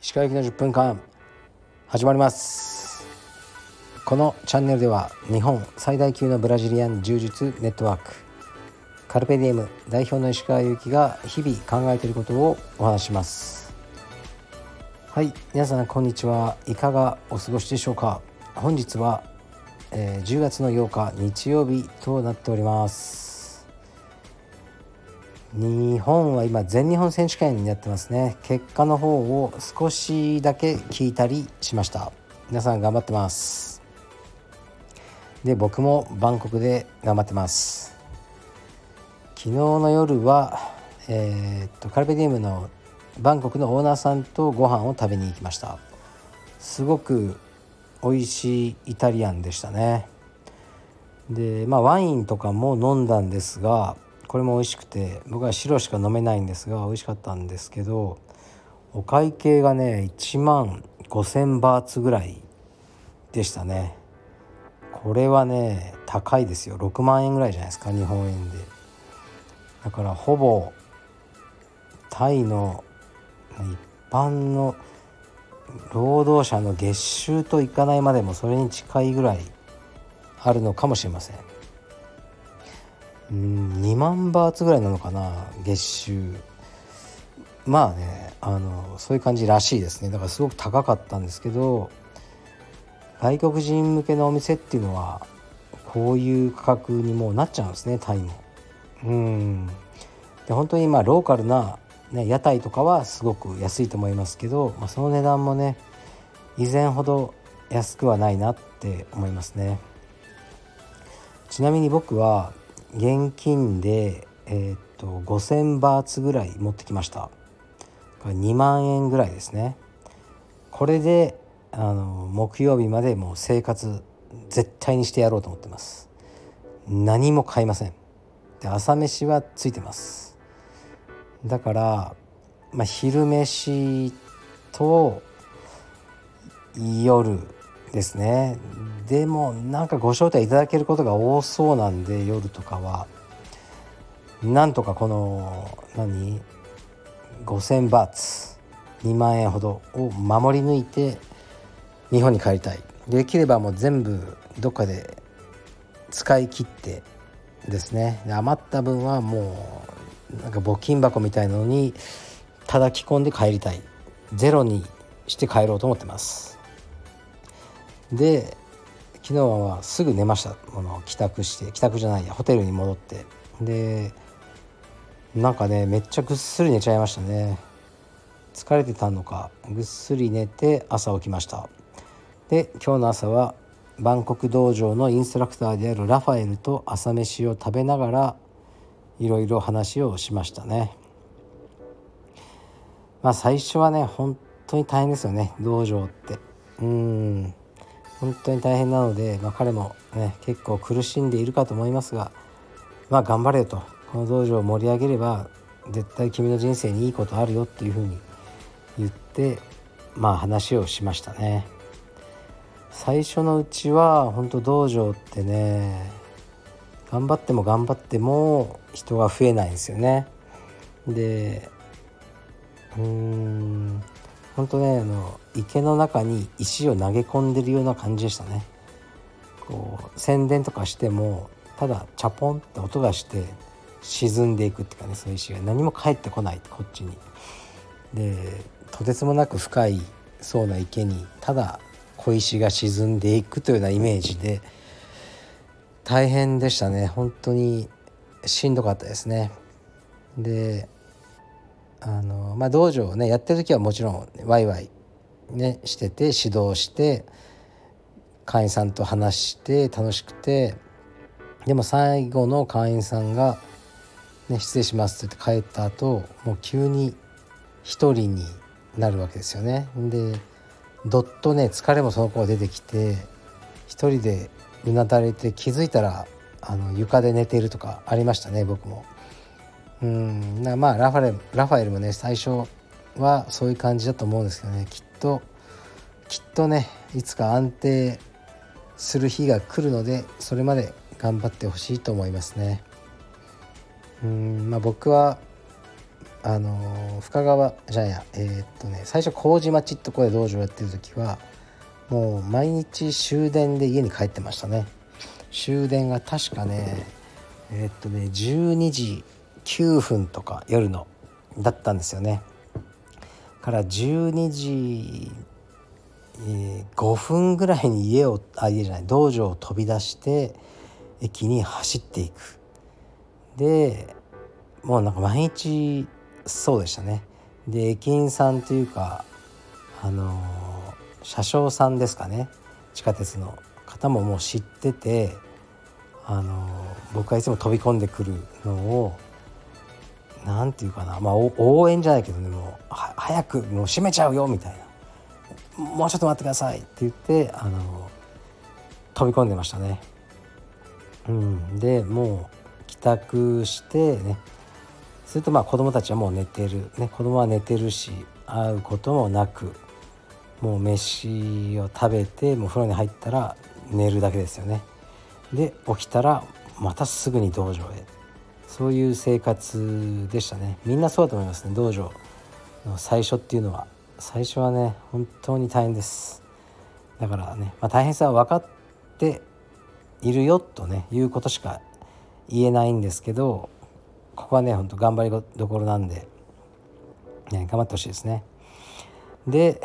石川行きの10分間始まります。このチャンネルでは日本最大級のブラジリアン柔術ネットワークカルペディエム代表の石川祐希が日々考えていることをお話します。はい皆さんこんにちは。いかがお過ごしでしょうか。本日は、えー、10月の8日日曜日となっております。日本は今全日本選手権になってますね。結果の方を少しだけ聞いたりしました。皆さん頑張ってます。で僕もバンコクで頑張ってます。昨日の夜はえー、っとカルペディウムのバンコクのオーナーさんとご飯を食べに行きました。すごく美味しいイタリアンでしたね。でまあワインとかも飲んだんですがこれも美味しくて僕は白しか飲めないんですが美味しかったんですけどお会計がね1万5,000バーツぐらいでしたね。これはね高いですよ。6万円ぐらいじゃないですか日本円で。だからほぼタイの一般の労働者の月収といかないまでもそれに近いぐらいあるのかもしれません。うん2万バーツぐらいなのかな月収。まあねあのそういう感じらしいですね。だからすごく高かったんですけど外国人向けのお店っていうのはこういう価格にもうなっちゃうんですねタイも。うん。で本当にまあローカルなね、屋台とかはすごく安いと思いますけど、まあ、その値段もね以前ほど安くはないなって思いますね。ちなみに僕は現金で、えー、っと5,000バーツぐらい持ってきました。2万円ぐらいですね。これであの木曜日までもう生活絶対にしてやろうと思ってます。何も買いません。で朝飯はついてます。だから、まあ、昼飯と夜ですね。でもなんかご招待いただけることが多そうなんで夜とかは。なんとかこの何？5,000バーツ。2万円ほどを守り抜いて日本に帰りたい。できればもう全部どっかで使い切ってですね。余った分はもうなんか募金箱みたいなのに叩き込んで帰りたい。ゼロにして帰ろうと思ってます。で昨日はすぐ寝ました。もの帰宅して帰宅じゃないやホテルに戻って。でなんかねめっちゃぐっすり寝ちゃいましたね。疲れてたのかぐっすり寝て朝起きました。で今日の朝はバンコク道場のインストラクターであるラファエルと朝飯を食べながらいろいろ話をしましたね。まあ最初はね本当に大変ですよね道場って。うん。本当に大変なので、まあ、彼もね結構苦しんでいるかと思いますがまあ頑張れとこの道場を盛り上げれば絶対君の人生にいいことあるよっていうふうに言ってまあ話をしましたね最初のうちは本当道場ってね頑張っても頑張っても人が増えないんですよね。でうーん本当ねあの池の中に石を投げ込んでるような感じでしたね。こう宣伝とかしてもただチャポンって音がして沈んでいくっていうかねそういう石が何も返ってこないこっちに。でとてつもなく深いそうな池にただ小石が沈んでいくというようなイメージで大変でしたね本当にしんどかったですねであのまあ道場をねやってる時はもちろんワイワイねしてて指導して会員さんと話して楽しくてでも最後の会員さんが「ね、失礼します」って言って帰った後もう急に一人になるわけですよね。でどっとね疲れもその子が出てきて一人でうなだれて気づいたらあの床で寝ているとかありましたね僕も。うん。まあラファレラファエルもね最初はそういう感じだと思うんですけどね。きっときっとねいつか安定する日が来るのでそれまで頑張ってほしいと思いますね。うん。まあ僕はあの深川じゃやえー、っとね最初麹町ってとこで道場やってる時はもう毎日終電で家に帰ってましたね。終電が確かねえー、っとね12時9分とか夜のだったんですよね。から12時、えー、5分ぐらいに家をあ家じゃない道場を飛び出して駅に走っていく。でもうなんか毎日そうでしたね。で駅員さんというかあの車掌さんですかね。地下鉄の方ももう知っててあの僕はいつも飛び込んでくるのを何て言うかな。まあ応援じゃないけどね。もう早くもう閉めちゃうよみたいな。もうちょっと待ってくださいって言ってあの飛び込んでましたね。うん、でもう帰宅してね。するとまあ子供たちはもう寝てる、ね、子供は寝てるし会うこともなくもう飯を食べてもう風呂に入ったら寝るだけですよね。で起きたらまたすぐに道場へ。そういう生活でしたね。みんなそうだと思いますね。道場の最初っていうのは。最初はね本当に大変です。だからね、まあ、大変さは分かっているよとねいうことしか言えないんですけどここはねほんと頑張りどころなんで、ね、頑張ってほしいですね。で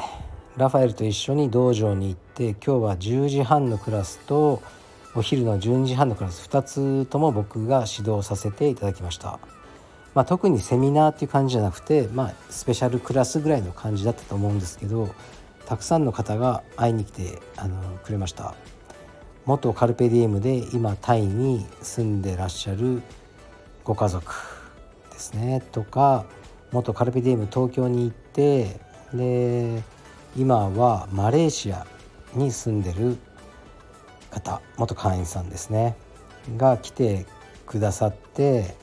ラファエルと一緒に道場に行って今日は10時半のクラスとお昼の12時半のクラス2つとも僕が指導させていただきました、まあ、特にセミナーっていう感じじゃなくて、まあ、スペシャルクラスぐらいの感じだったと思うんですけどたくさんの方が会いに来てあのくれました。元カルペディエムで今タイに住んでらっしゃるご家族ですね。とか元カルペディエム東京に行ってで今はマレーシアに住んでる方元会員さんですねが来てくださって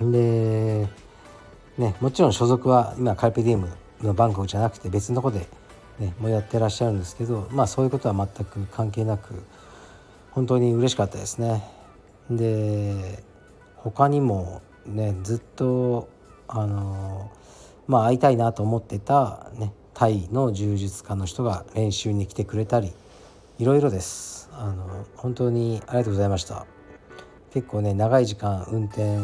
で、ね、もちろん所属は今カルペディエムのバンコクじゃなくて別のとこで、ね、もうやってらっしゃるんですけどまあそういうことは全く関係なく本当に嬉しかったですね。で他にもねずっとあのまあ会いたいなと思ってた、ね、タイの柔術家の人が練習に来てくれたりいろいろです。あの本当にありがとうございました。結構ね長い時間運転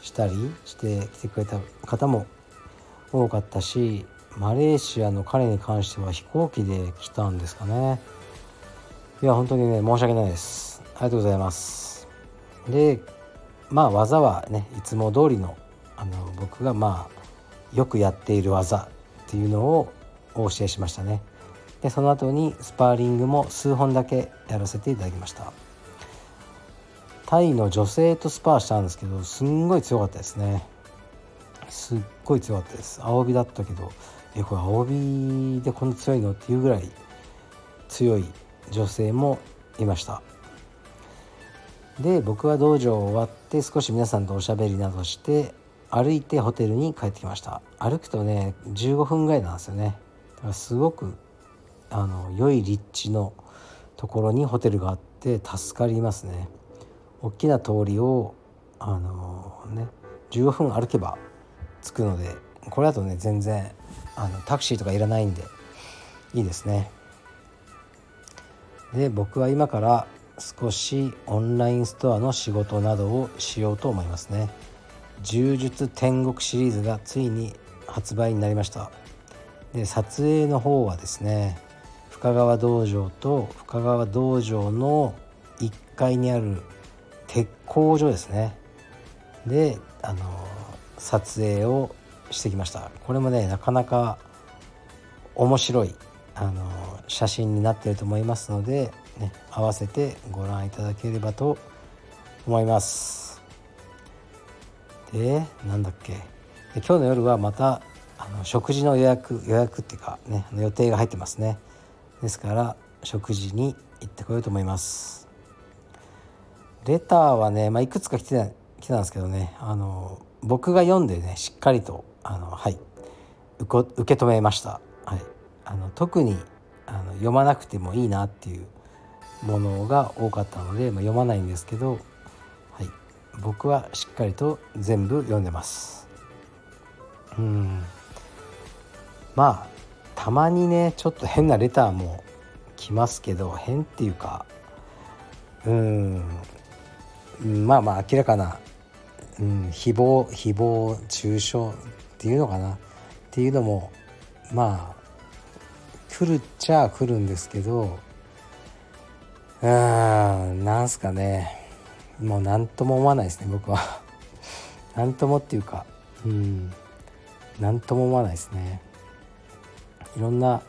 したりして来てくれた方も多かったしマレーシアの彼に関しては飛行機で来たんですかね。いや本当にね申し訳ないです。ありがとうございます。でまあ技はねいつも通りのあの僕がまあよくやっている技っていうのをお教えしましたね。でその後にスパーリングも数本だけやらせていただきました。タイの女性とスパーしたんですけどすんごい強かったですね。すっごい強かったです。青帯だったけどえこれ青帯でこんな強いのっていうぐらい強い女性もいました。で僕は道場終わって少し皆さんとおしゃべりなどして歩いてホテルに帰ってきました。歩くとね15分ぐらいなんですよね。だからすごくあの良い立地のところにホテルがあって助かりますね。大きな通りをあのね15分歩けば着くのでこれだとね全然あのタクシーとかいらないんでいいですね。で僕は今から少しオンラインストアの仕事などをしようと思いますね。柔術天国シリーズがついに発売になりました。で撮影の方はですね深川道場と深川道場の1階にある鉄工所ですね。であの撮影をしてきました。これもねなかなか面白いあの写真になっていると思いますので、ね、合わせてご覧いただければと思います。でなんだっけ。今日の夜はまたあの食事の予約予約っていうかね予定が入ってますね。ですから食事に行ってこようと思います。レターはね、まあ、いくつか来て来てたんですけどねあの僕が読んでねしっかりとあのはい受け止めました、はい、あの特にあの読まなくてもいいなっていうものが多かったので、まあ、読まないんですけど、はい、僕はしっかりと全部読んでます。うん。まあたまにねちょっと変なレターも来ますけど変っていうかうんまあまあ明らかな、うん、誹謗誹謗中傷っていうのかなっていうのもまあ来るっちゃ来るんですけどうんなんすかね。もう何とも思わないですね僕は。何ともっていうかうん何とも思わないですね。いろんな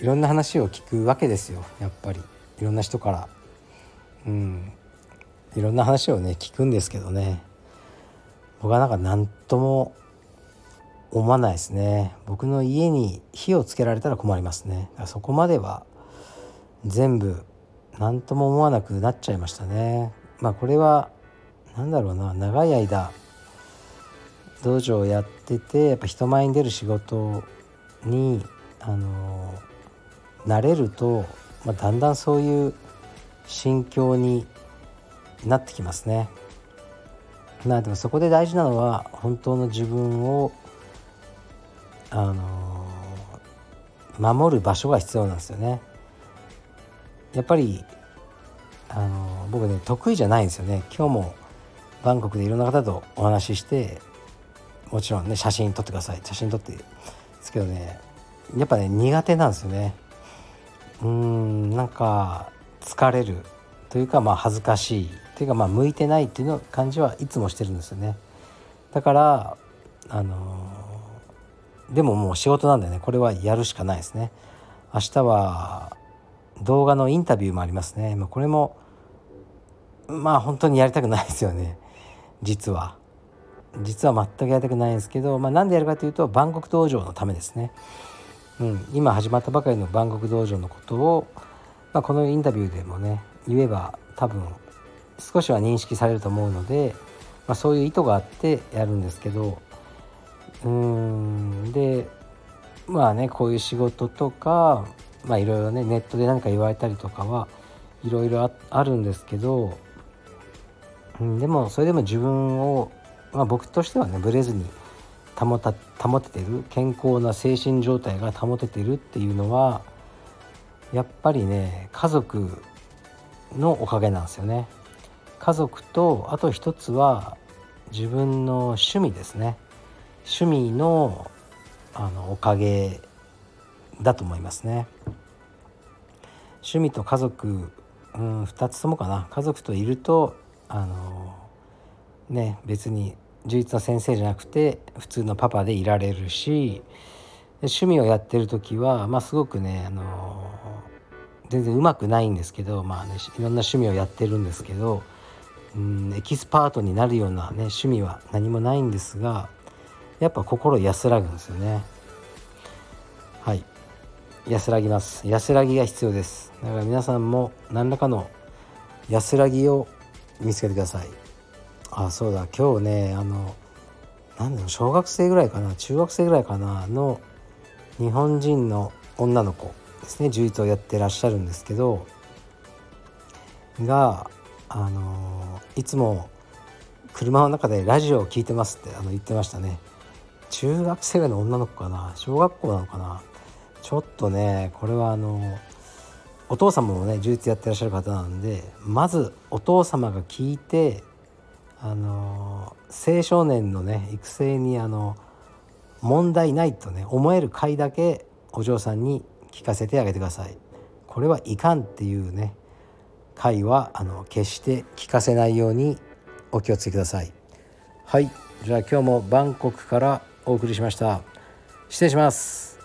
いろんな話を聞くわけですよやっぱり。いろんな人から。うん。いろんな話をね聞くんですけどね。僕はなんか何とも思わないですね。僕の家に火をつけられたら困りますね。そこまでは全部何とも思わなくなっちゃいましたね。まあこれは何だろうな。長い間道場をやっててやっぱ人前に出る仕事にあの慣れると、まあ、だんだんそういう心境になってきますね。まあでもそこで大事なのは本当の自分をあの守る場所が必要なんですよね。やっぱりあの僕ね得意じゃないんですよね今日もバンコクでいろんな方とお話ししてもちろんね写真撮ってください写真撮ってですけどねやっぱね苦手なんですよね。うーんなんか疲れるというかまあ恥ずかしい。というかまあ向いてないっていうの感じはいつもしてるんですよね。だからあのでももう仕事なんでねこれはやるしかないですね。明日は動画のインタビューもありますね。まこれもまあ本当にやりたくないですよね。実は。実は全くやりたくないんですけど、まあ、なんでやるかというと万国道場のためですね、うん、今始まったばかりの万国道場のことを、まあ、このインタビューでもね言えば多分少しは認識されると思うので、まあ、そういう意図があってやるんですけどうんでまあねこういう仕事とかまあいろいろねネットで何か言われたりとかはいろいろあるんですけどうん、でもそれでも自分を、まあ、僕としてはねブレずに保た保ててる健康な精神状態が保ててるっていうのはやっぱりね家族のおかげなんですよね。家族とあと一つは自分の趣味ですね趣味のあのおかげだと思いますね。趣味と家族、うん、2つともかな家族といるとあのね別に充実の先生じゃなくて普通のパパでいられるし趣味をやってる時は、まあ、すごくね、あの全然うまくないんですけど、まあね、いろんな趣味をやってるんですけど、うん、エキスパートになるような、ね、趣味は何もないんですがやっぱ心安らぐんですよね。はい。安らぎます。安らぎが必要です。だから皆さんも何らかの安らぎを見つけてください。あそうだ。今日ねあの何だろう小学生ぐらいかな中学生ぐらいかなの日本人の女の子ですね。柔術をやってらっしゃるんですけどがあのいつも車の中でラジオを聞いてますってあの言ってましたね。中学生ぐらいの女の子かな小学校なのかな。ちょっとねこれはあのお父様もね充実やってらっしゃる方なんでまずお父様が聞いてあの青少年のね育成にあの問題ないとね思える回だけお嬢さんに聞かせてあげてください。これはいかんっていうね回はあの決して聞かせないようにお気をつけください。はいじゃあ今日もバンコクからお送りしました。失礼します。